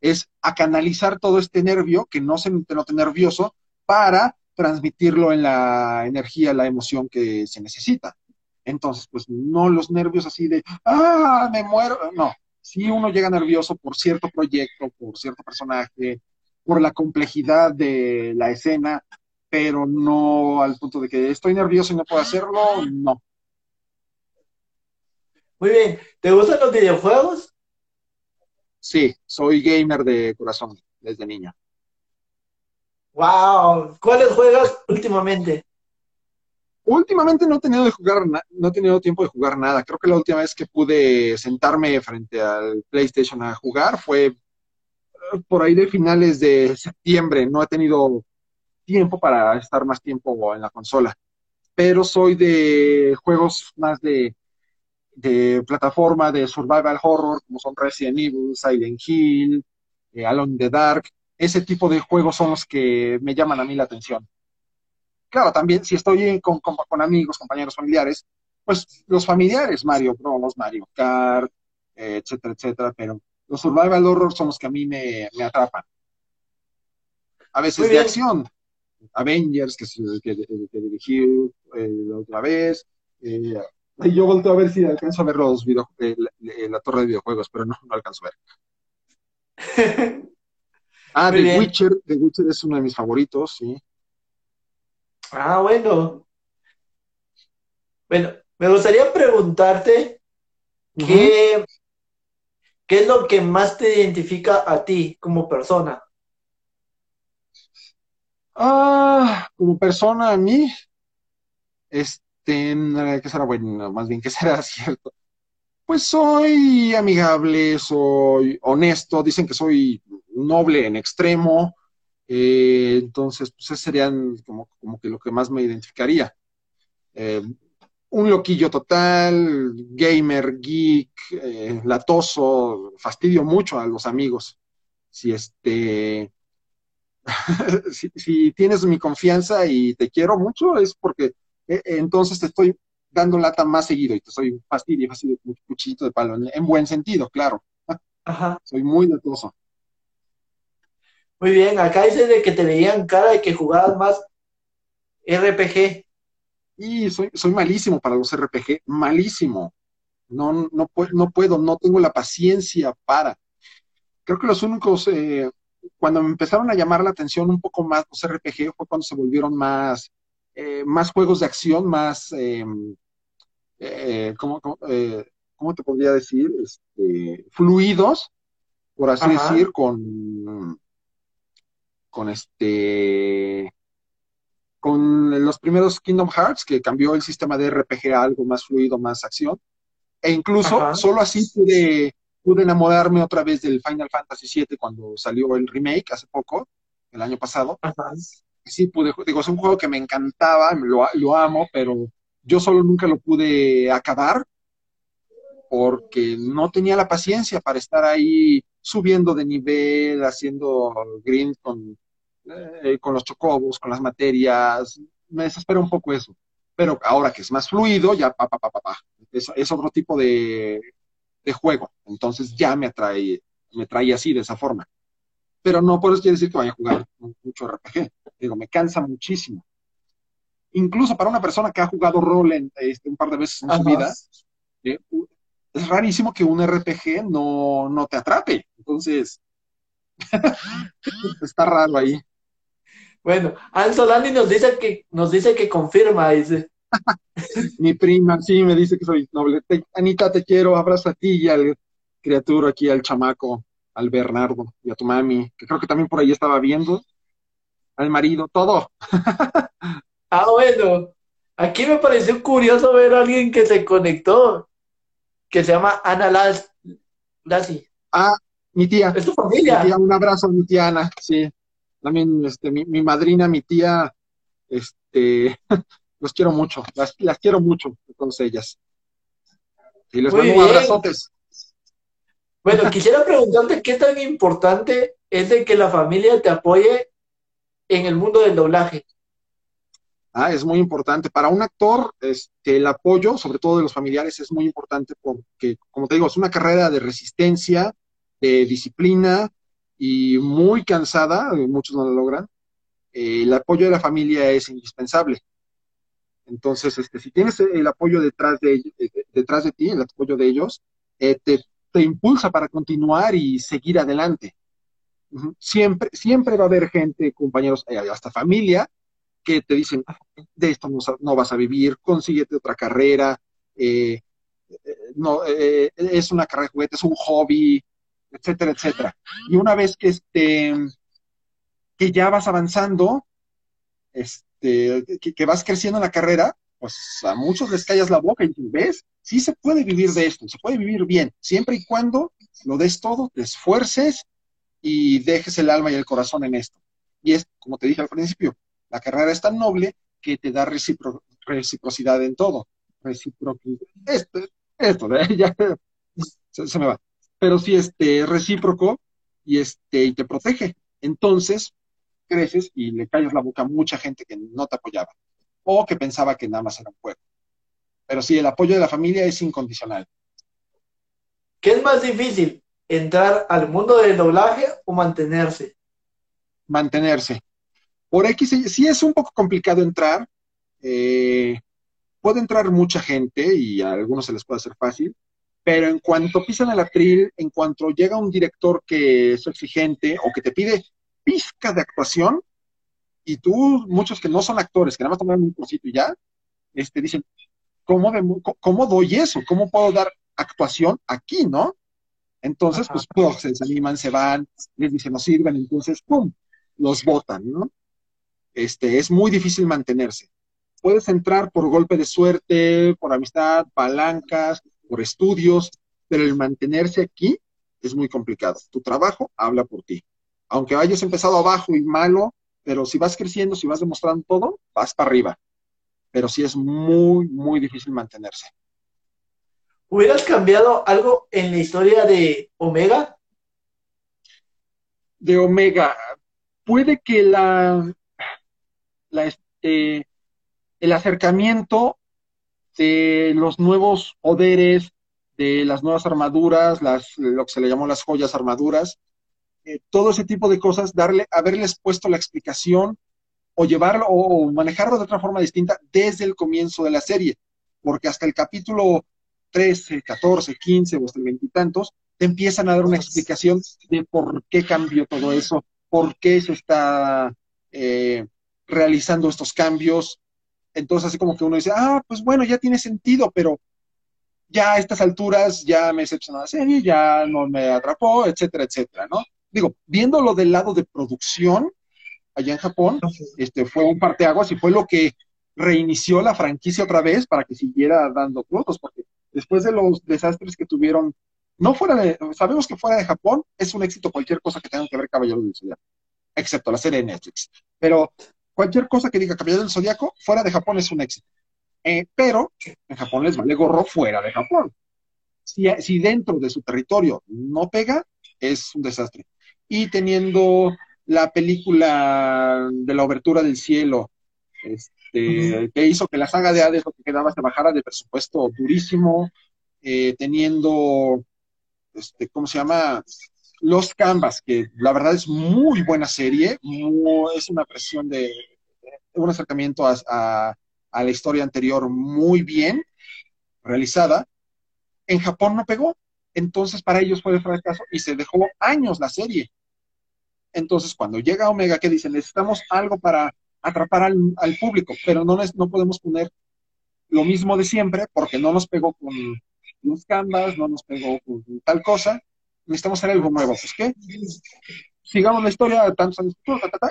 es a canalizar todo este nervio que no se te note nervioso para transmitirlo en la energía, la emoción que se necesita. Entonces, pues no los nervios así de, ah, me muero, no. Si uno llega nervioso por cierto proyecto, por cierto personaje, por la complejidad de la escena, pero no al punto de que estoy nervioso y no puedo hacerlo, no. Muy bien, ¿te gustan los videojuegos? Sí, soy gamer de corazón desde niño. Wow, ¿cuáles juegas últimamente? Últimamente no he tenido de jugar, no he tenido tiempo de jugar nada. Creo que la última vez que pude sentarme frente al PlayStation a jugar fue eh, por ahí de finales de septiembre. No he tenido tiempo para estar más tiempo en la consola. Pero soy de juegos más de, de plataforma, de survival horror, como son Resident Evil, Silent Hill, eh, Alone in the Dark ese tipo de juegos son los que me llaman a mí la atención. Claro, también si estoy con, amigos, compañeros familiares, pues los familiares, Mario Bros, Mario Kart, etcétera, etcétera, pero los survival horror son los que a mí me, atrapan. A veces de acción, Avengers, que, que, que dirigí eh, la otra vez, eh, y yo volteo a ver si alcanzo a ver los video, eh, la, torre de videojuegos, pero no, no alcanzo a ver. Ah, The Witcher, The Witcher es uno de mis favoritos, sí. Ah, bueno. Bueno, me gustaría preguntarte qué, qué es lo que más te identifica a ti como persona. Ah, como persona a mí, este, ¿qué será bueno? Más bien, ¿qué será cierto? Pues soy amigable, soy honesto, dicen que soy noble en extremo. Eh, entonces, pues ese serían como, como, que lo que más me identificaría. Eh, un loquillo total, gamer, geek, eh, latoso, fastidio mucho a los amigos. Si este, si, tienes mi confianza y te quiero mucho, es porque entonces te estoy dando lata más seguido y te soy fastidio, fastidio, cuchillito de palo, en, buen sentido, claro. Ajá. Soy muy latoso. Muy bien, acá dice de que te veían cara de que jugabas más RPG. Y soy, soy malísimo para los RPG, malísimo. No, no, no puedo, no tengo la paciencia para. Creo que los únicos, eh, cuando me empezaron a llamar la atención un poco más los RPG fue cuando se volvieron más, eh, más juegos de acción, más, em, eh, ¿cómo, cómo, te podría decir? Este, fluidos, por así decir, con con este con los primeros Kingdom Hearts, que cambió el sistema de RPG a algo más fluido, más acción. E incluso solo así pude, pude enamorarme otra vez del Final Fantasy VII cuando salió el remake hace poco, el año pasado. Sí, pude, digo, es un juego que me encantaba, lo, lo amo, pero yo solo nunca lo pude acabar porque no tenía la paciencia para estar ahí subiendo de nivel, haciendo grind con, eh, con los chocobos, con las materias. Me desespera un poco eso. Pero ahora que es más fluido, ya pa, pa, pa, pa, pa. Es, es otro tipo de, de, juego. Entonces ya me atrae, me trae así, de esa forma. Pero no por eso quiere decir que vaya a jugar mucho RPG. Digo, me cansa muchísimo. Incluso para una persona que ha jugado rol en, este, un par de veces en su vida, eh, es rarísimo que un RPG no, no te atrape. Entonces, está raro ahí. Bueno, Ansolani nos dice que, nos dice que confirma, dice. Mi prima, sí, me dice que soy noble. Anita, te quiero, abrazo a ti y al criatura aquí, al chamaco, al Bernardo y a tu mami, que creo que también por ahí estaba viendo. al marido, todo. ah, bueno. Aquí me pareció curioso ver a alguien que se conectó, que se llama Ana Las, Lassi. Ah, mi tía. Es tu familia. un abrazo a mi tía Ana, sí. También este, mi, mi madrina, mi tía, este, los quiero mucho, las, quiero mucho, todas ellas. Y les mando abrazotes. Bueno, quisiera preguntarte qué tan importante es de que la familia te apoye en el mundo del doblaje. Ah, es muy importante. Para un actor, este, el apoyo, sobre todo de los familiares, es muy importante porque, como te digo, es una carrera de resistencia, de disciplina y muy cansada, muchos no lo logran. Eh, el apoyo de la familia es indispensable. Entonces, este, si tienes el apoyo detrás de, detrás de ti, el apoyo de ellos, eh, te, te, impulsa para continuar y seguir adelante. Siempre, siempre va a haber gente, compañeros, eh, hasta familia, que te dicen, de esto no, vas a vivir, consíguete otra carrera, eh, no, es una carrera de juguete, es un hobby, etcétera, etcétera. Y una vez que, este, que ya vas avanzando, este, que, vas creciendo en la carrera, pues a muchos les callas la boca y ves, sí se puede vivir de esto, se puede vivir bien, siempre y cuando lo des todo, te esfuerces y dejes el alma y el corazón en esto. Y es, como te dije al principio, la carrera es tan noble que te da reciprocidad en todo. Reciprocidad. Esto, esto, ya se, se, me va. Pero sí, este, recíproco y este, y te protege. Entonces, creces y le callas la boca a mucha gente que no te apoyaba o que pensaba que nada más era un juego. Pero sí, el apoyo de la familia es incondicional. ¿Qué es más difícil, entrar al mundo del doblaje o mantenerse? Mantenerse. Por X, sí es un poco complicado entrar. Eh, puede entrar mucha gente y a algunos se les puede hacer fácil, pero en cuanto pisan el atril, en cuanto llega un director que es exigente o que te pide pizca de actuación y tú, muchos que no son actores, que nada más toman un cursito y ya, este, dicen, ¿cómo, ¿cómo doy eso? ¿Cómo puedo dar actuación aquí, no? Entonces, pues, pues, se desaniman, se van, les dicen, no sirven, entonces, ¡pum!, los votan, ¿no? Este, es muy difícil mantenerse. Puedes entrar por golpe de suerte, por amistad, palancas, por estudios, pero el mantenerse aquí es muy complicado. Tu trabajo habla por ti aunque hayas empezado abajo y malo, pero si vas creciendo, si vas demostrando todo, vas para arriba. Pero sí es muy, muy difícil mantenerse. ¿Hubieras cambiado algo en la historia de Omega? De Omega. Puede que la, la este, el acercamiento de los nuevos poderes, de las nuevas armaduras, las, lo que se le llamó las joyas armaduras, eh, todo ese tipo de cosas, darle, haberles puesto la explicación o llevarlo o manejarlo de otra forma distinta desde el comienzo de la serie, porque hasta el capítulo 13, 14, 15 o hasta el veintitantos, te empiezan a dar una explicación de por qué cambió todo eso, por qué se está eh, realizando estos cambios. Entonces, así como que uno dice, ah, pues bueno, ya tiene sentido, pero ya a estas alturas ya me decepcionó la serie, ya no me atrapó, etcétera, etcétera, ¿no? Digo, viéndolo del lado de producción, allá en Japón, este, fue un parteaguas y fue lo que reinició la franquicia otra vez para que siguiera dando frutos, porque después de los desastres que tuvieron, no fuera de, sabemos que fuera de Japón es un éxito cualquier cosa que tenga que ver Caballero del Zodiaco, excepto la serie de Netflix, pero cualquier cosa que diga Caballero del Zodiaco fuera de Japón es un éxito. Eh, pero en Japón les vale gorro fuera de Japón. Si, si dentro de su territorio no pega, es un desastre y teniendo la película de la obertura del cielo, este, que hizo que la saga de Hades lo que quedaba se bajara de presupuesto durísimo, eh, teniendo, este, ¿cómo se llama? Los Canvas, que la verdad es muy buena serie, es una presión de, un acercamiento a, a la historia anterior muy bien realizada. En Japón no pegó, entonces para ellos fue de fracaso y se dejó años la serie. Entonces, cuando llega Omega, que dice, necesitamos algo para atrapar al, público, pero no, no podemos poner lo mismo de siempre porque no nos pegó con los canvas, no nos pegó con tal cosa, necesitamos hacer algo nuevo. Pues, ¿qué? sigamos la historia tantos años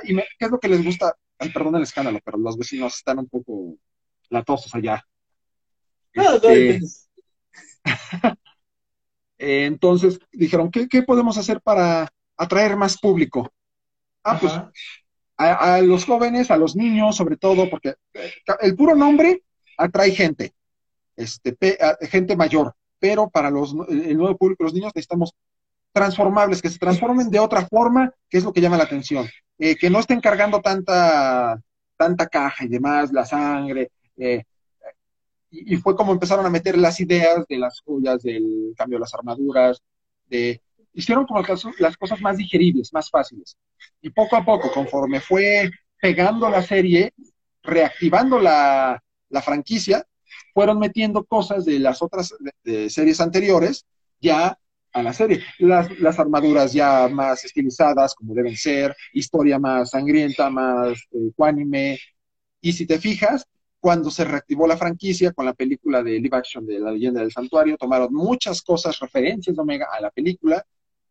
y me, ¿qué es lo que les gusta? Ay, perdón el escándalo, pero los vecinos están un poco latosos allá. Este, entonces dijeron, ¿qué, ¿qué, podemos hacer para atraer más público? Ah, pues a, los jóvenes, a los niños, sobre todo, porque eh, el puro nombre atrae gente, este, gente mayor, pero para los, el nuevo público, los niños, necesitamos transformables, que se transformen de otra forma, que es lo que llama la atención. Eh, que no estén cargando tanta, tanta caja y demás, la sangre. Eh, y, fue como empezaron a meter las ideas de las joyas, del cambio de las armaduras, de hicieron como las cosas más digeribles, más fáciles. Y poco a poco, conforme fue pegando la serie, reactivando la, la franquicia, fueron metiendo cosas de las otras series anteriores ya a la serie. Las, las, armaduras ya más estilizadas, como deben ser, historia más sangrienta, más eh, cuánime. Y si te fijas, cuando se reactivó la franquicia con la película de live action de La leyenda del santuario, tomaron muchas cosas, referencias de Omega a la película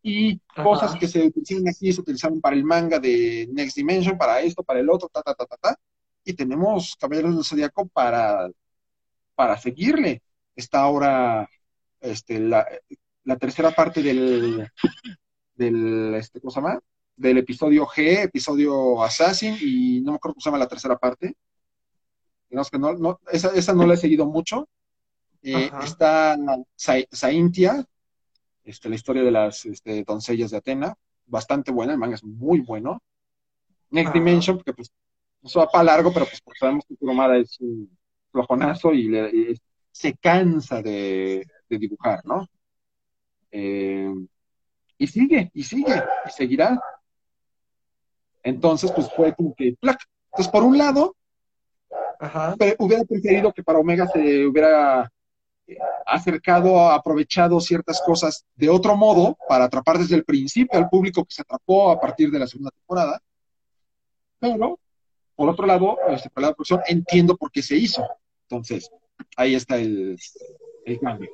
y cosas que se utilizaron aquí se utilizaron para el manga de Next Dimension, para esto, para el otro, ta, ta, ta, ta, ta. Y tenemos Caballeros del Zodíaco para, para seguirle. Está ahora este, la, la tercera parte del, del este, ¿cómo se llama? Del episodio G, episodio Assassin, y no me acuerdo cómo se llama la tercera parte. que no, no, esa, esa no la he seguido mucho. Eh, está Saintia, este, la historia de las este, doncellas de Atena, bastante buena, el manga es muy bueno. Next Dimension, porque pues eso va para largo, pero pues sabemos que Kuromada es un flojonazo y, se cansa de, de dibujar, ¿no? Eh, y sigue, y sigue, y seguirá. Entonces, pues fue como que, ¡plac! Entonces, por un lado, hubiera preferido que para Omega se hubiera acercado, aprovechado ciertas cosas de otro modo para atrapar desde el principio al público que se atrapó a partir de la segunda temporada. Pero, por otro lado, este, por la producción, entiendo por qué se hizo. Entonces, ahí está el, el cambio.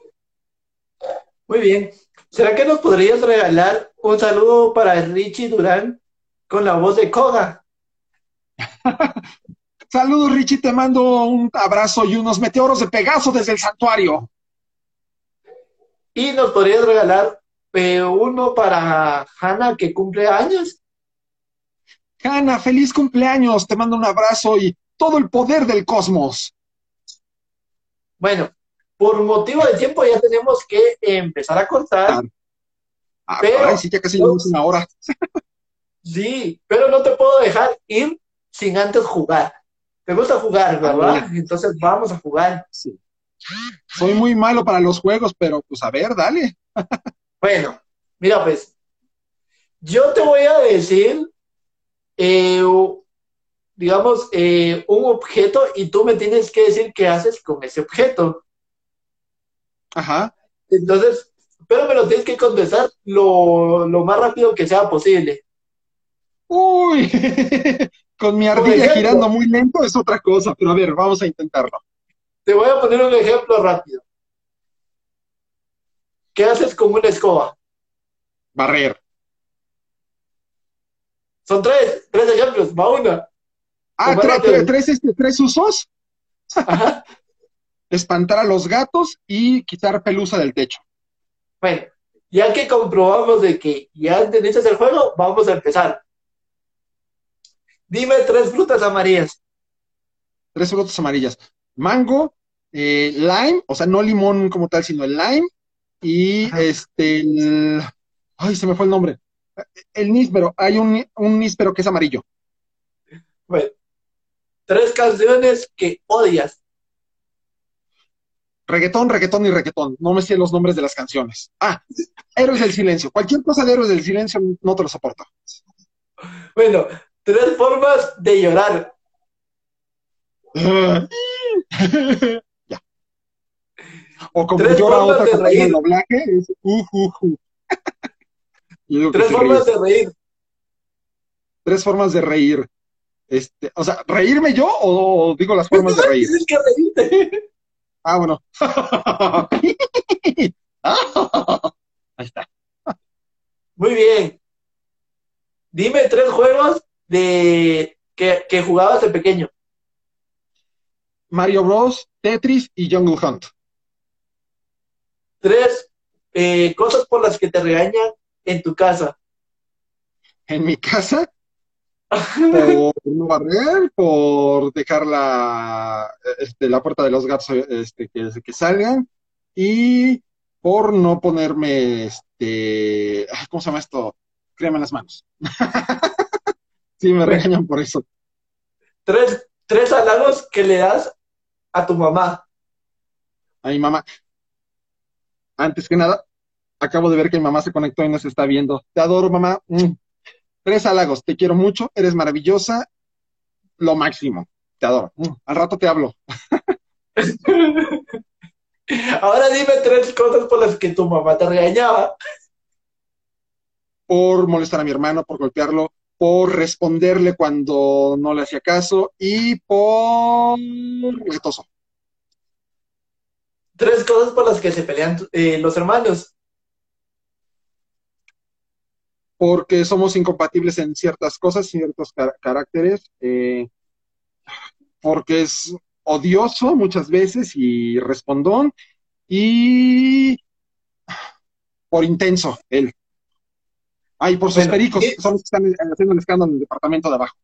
Muy bien. ¿Será que nos podrías regalar un saludo para Richie Durán con la voz de Koga? Saludos, Richie. Te mando un abrazo y unos meteoros de Pegaso desde el santuario. Y nos podrías regalar eh, uno para Hanna que cumple años. Hanna, feliz cumpleaños. Te mando un abrazo y todo el poder del cosmos. Bueno, por motivo de tiempo ya tenemos que empezar a cortar. Ah, pero, sí, ya casi llevamos una hora. sí, pero no te puedo dejar ir sin antes jugar. Te gusta jugar, ah, ¿verdad? Entonces vamos a jugar. Sí. Soy muy malo para los juegos, pero pues a ver, dale. bueno, mira pues, yo te voy a decir, eh, digamos, eh, un objeto y tú me tienes que decir qué haces con ese objeto. Ajá. Entonces, pero me lo tienes que contestar lo, más rápido que sea posible. Uy, con mi ardilla girando muy lento es otra cosa, pero a ver, vamos a intentarlo. Te voy a poner un ejemplo rápido. ¿Qué haces con una escoba? Barrer. Son tres, tres ejemplos, va una. Ah, tres, tres, este, tres usos. Ajá espantar a los gatos y quitar pelusa del techo. Bueno, ya que comprobamos de que ya entendiste el juego, vamos a empezar. Dime tres frutas amarillas. Tres frutas amarillas. Mango, eh, lime, o sea, no limón como tal, sino el lime, y este, ay, se me fue el nombre. El níspero, hay un, un níspero que es amarillo. Bueno, tres canciones que odias. Reggaetón, reggaetón y reggaetón. No me sé los nombres de las canciones. Ah, Héroes del Silencio. Cualquier cosa de Héroes del Silencio no te lo soporto. Bueno, tres formas de llorar. ya. O como llora otra con el doblaje, es uh, uh, uh. Tres formas de reír. Tres formas de reír. Este, o sea, ¿reírme yo o digo las formas de reír? Tienes que reírte. Ah, bueno. Ahí está. Muy bien. dime tres juegos de que, que jugabas de pequeño. Mario Bros, Tetris y Jungle Hunt. Tres eh, cosas por las que te regañan en tu casa. En mi casa, por no barrer, por dejar la, este, la puerta de los gatos este, que, que salgan y por no ponerme, este, ¿cómo se llama esto? Crema en las manos. sí, me regañan por eso. Tres, tres halagos que le das a tu mamá. A mi mamá. Antes que nada, acabo de ver que mi mamá se conectó y nos está viendo. Te adoro, mamá. Mm. Tres halagos. Te quiero mucho. Eres maravillosa. Lo máximo. Te adoro. Mm. Al rato te hablo. Ahora dime tres cosas por las que tu mamá te regañaba. Por molestar a mi hermano, por golpearlo, por responderle cuando no le hacía caso y por retoso. Tres cosas por las que se pelean eh, los hermanos. Porque somos incompatibles en ciertas cosas, ciertos caracteres. Eh, porque es odioso muchas veces y respondón. Y por intenso, él. Ay, por sus pericos, son los que están haciendo el escándalo en el departamento de abajo.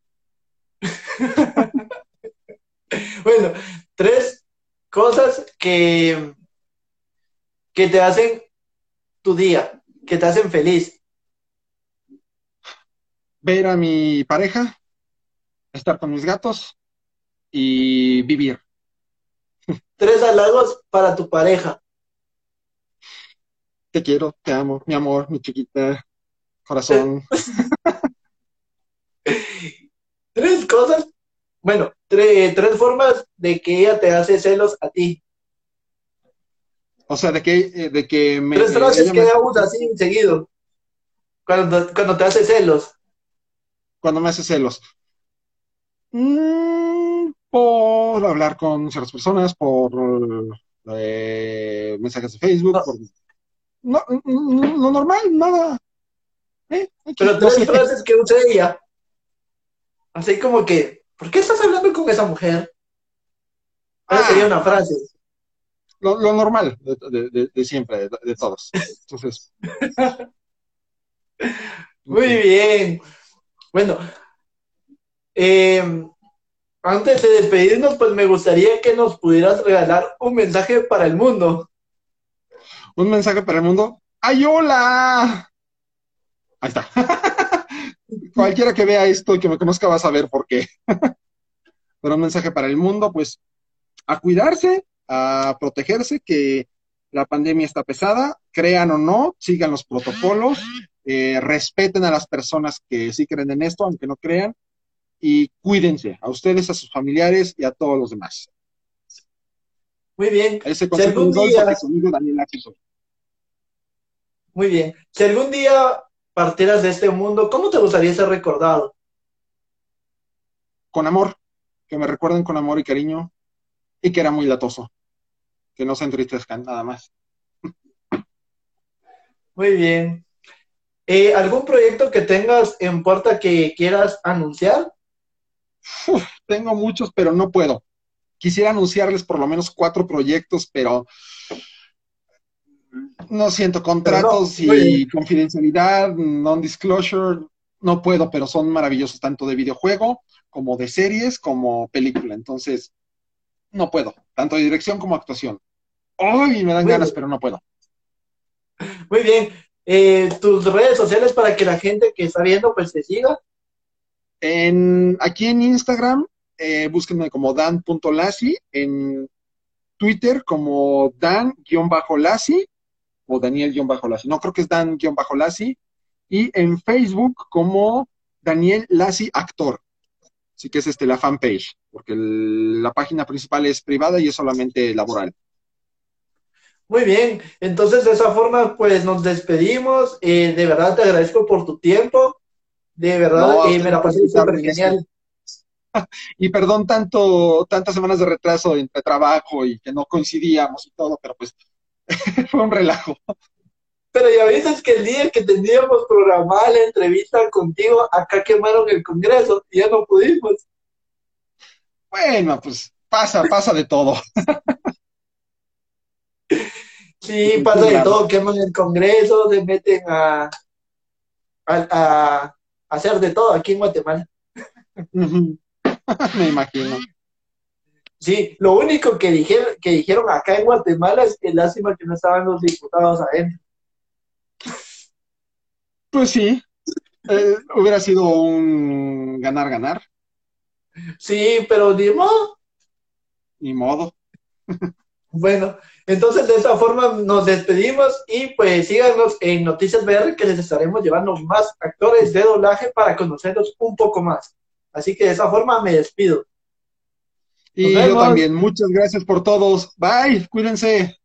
bueno, tres cosas que, que te hacen tu día, que te hacen feliz. Ver a mi pareja, estar con mis gatos y vivir. Tres halagos para tu pareja. Te quiero, te amo, mi amor, mi chiquita, corazón. tres cosas, bueno, tres formas de que ella te hace celos a ti. O sea, de que, eh, de que me. Tres frases que ella usa así seguido. Cuando, cuando te hace celos. Cuando me hace celos. Mm, por hablar con ciertas personas, por eh, mensajes de Facebook, no. por no, lo normal, nada. Pero tres frases que usa ella. Así como que, ¿por qué estás hablando con esa mujer? Esa sería una frase. Lo, normal de, de, siempre, de, todos. Entonces. Muy bien. Bueno, eh, antes de despedirnos, pues me gustaría que nos pudieras regalar un mensaje para el mundo un mensaje para el mundo. ¡Ay, hola! Ahí está. Cualquiera que vea esto y que me conozca va a saber por qué. Pero un mensaje para el mundo, pues, a cuidarse, a protegerse, que la pandemia está pesada, crean o no, sigan los protocolos, eh, respeten a las personas que sí creen en esto, aunque no crean, y cuídense a ustedes, a sus familiares y a todos los demás. Muy bien. Ese consejo si día... Daniel muy bien. Si algún día partieras de este mundo, ¿cómo te gustaría ser recordado? Con amor, que me recuerden con amor y cariño, y que era muy latoso, que no se entristezcan nada más. Muy bien. Eh, ¿Algún proyecto que tengas en puerta que quieras anunciar? tengo muchos, pero no puedo. Quisiera anunciarles por lo menos cuatro proyectos, pero no siento contratos y confidencialidad, non-disclosure, no puedo, pero son maravillosos tanto de videojuego como de series como película. Entonces, no puedo, tanto de dirección como actuación. Ay, me dan ganas, pero no puedo. Muy bien. Eh, tus redes sociales para que la gente que está viendo pues te siga. En, aquí en Instagram, eh, búsquenme como dan.lasi, en Twitter como dan-lasi o Daniel-Lassi. No, creo que es Dan-Lassi. Y en Facebook como Daniel Lassi Actor. Así que es este, la fanpage, porque la página principal es privada y es solamente laboral. Muy bien, entonces de esa forma pues nos despedimos. Eh, de verdad te agradezco por tu tiempo. De verdad, eh, me la pasé súper genial. y perdón tanto, tantas semanas de retraso entre trabajo y que no coincidíamos y todo, pero pues fue un relajo. Pero ya viste que el día que teníamos programada la entrevista contigo, acá quemaron el Congreso y ya no pudimos. Bueno, pues pasa, pasa de todo. Sí, pasa de todo, queman el Congreso, se meten a, a, hacer de todo aquí en Guatemala. Me imagino. Sí, lo único que dijeron, que dijeron acá en Guatemala es que lástima que no estaban los diputados adentro. Pues sí, eh, hubiera sido un ganar-ganar. Sí, pero ni modo. Ni modo. Bueno, entonces de esta forma nos despedimos y pues síganos en Noticias VR que les estaremos llevando más actores de doblaje para conocerlos un poco más. Así que de esa forma me despido. Y yo también. Muchas gracias por todos. Bye, cuídense.